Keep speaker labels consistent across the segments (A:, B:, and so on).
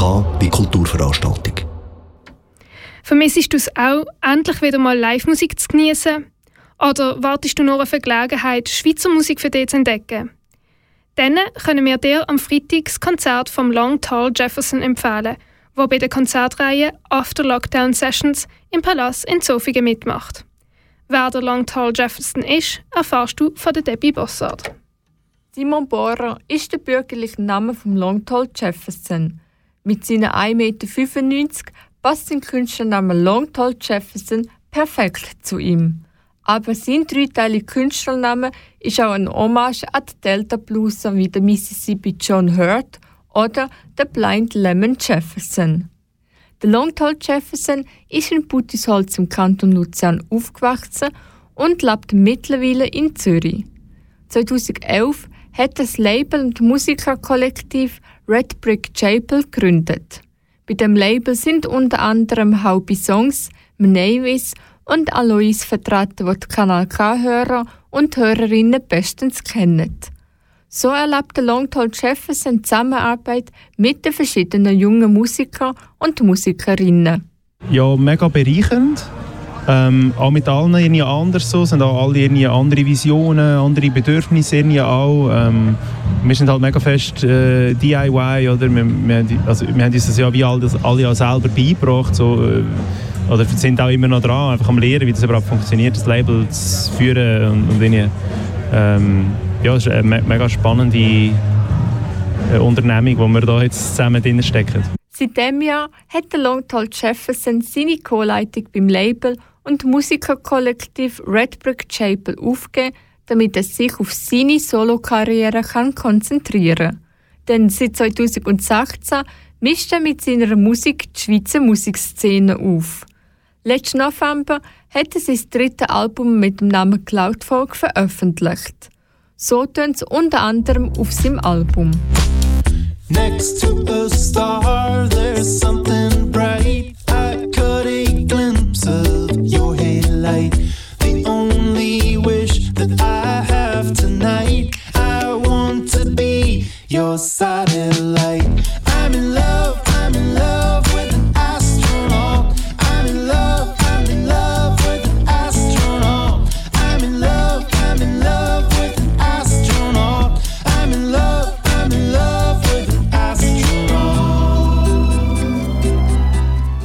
A: Wie Kulturveranstaltung.
B: Vermissest du es auch, endlich wieder mal Live-Musik zu genießen? Oder wartest du nur auf eine Gelegenheit, Schweizer Musik für dich zu entdecken? Dann können wir dir am Freitag das Konzert vom Long Tall Jefferson empfehlen, wo bei der Konzertreihe After Lockdown Sessions im Palast in Zofingen mitmacht. Wer der Long Tall Jefferson ist, erfährst du von der Debbie Bossard.
C: Simon Bohrer ist der bürgerliche Name vom Long Tall Jefferson. Mit seinen 1,95 Meter passt sein Künstlername Long Tall Jefferson perfekt zu ihm. Aber sein dreiteiliger Künstlername ist auch ein Hommage an die Delta Blueser wie der Mississippi John Hurt oder der Blind Lemon Jefferson. Der Long Tall Jefferson ist in Buttisholz im Kanton Luzern aufgewachsen und lebt mittlerweile in Zürich. 2011 hat das Label und Musikerkollektiv Red Brick Chapel gegründet. Bei dem Label sind unter anderem Haubi Songs, Mnevis und Alois vertreten, die die Kanal K-Hörer und Hörerinnen bestens kennen. So erlebt der Longtall Jefferson Zusammenarbeit mit den verschiedenen jungen Musikern und Musikerinnen.
D: Ja, mega bereichernd. Ähm, auch mit allen irgendwie anders so, sind auch alle irgendwie andere Visionen, andere Bedürfnisse irgendwie auch. Ähm, wir sind halt mega fest äh, DIY, oder? Wir, wir, also, wir haben uns das ja wie alle, alle ja selber beigebracht, so, äh, oder sind auch immer noch dran, einfach am Lernen, wie das überhaupt funktioniert, das Label zu führen und, und irgendwie, ähm, ja, es ist eine me mega spannende äh, Unternehmung, wo wir da jetzt zusammen drin stecken.
C: Seit diesem Jahr hat der Longtall Jefferson seine Co-Leitung beim Label und Musikerkollektiv Red Brick Chapel aufgegeben, damit er sich auf seine Solokarriere konzentrieren kann. Denn seit 2016 mischt er mit seiner Musik die Schweizer Musikszene auf. Letzten November hat er sein drittes Album mit dem Namen Cloudfolk veröffentlicht. So tönt es unter anderem auf seinem Album. Next to a star, there's something bright. I caught a glimpse of your headlight. The only wish that I have tonight, I want to be your satellite.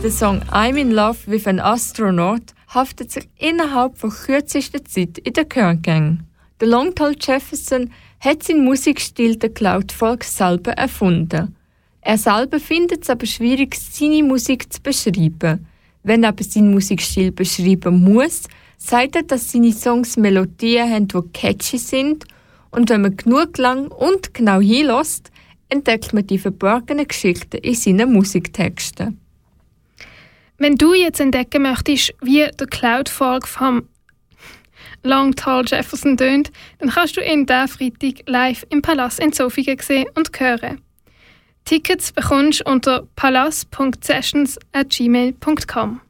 C: Der Song I'm in love with an astronaut haftet sich innerhalb von kürzester Zeit in der Gehörgänge. Der Longtall Jefferson hat seinen Musikstil der Cloud Folk selber erfunden. Er selber findet es aber schwierig, seine Musik zu beschreiben. Wenn er aber seinen Musikstil beschreiben muss, sagt er, dass seine Songs Melodien haben, die catchy sind und wenn man genug lang und genau hinlässt, entdeckt man die verborgenen Geschichten in seinen Musiktexten.
B: Wenn du jetzt entdecken möchtest, wie der Cloud-Folk vom Long Tall Jefferson tönt, dann kannst du ihn diesen Freitag live im Palast in Zofingen sehen und hören. Tickets bekommst du unter palas.sessions.gmail.com.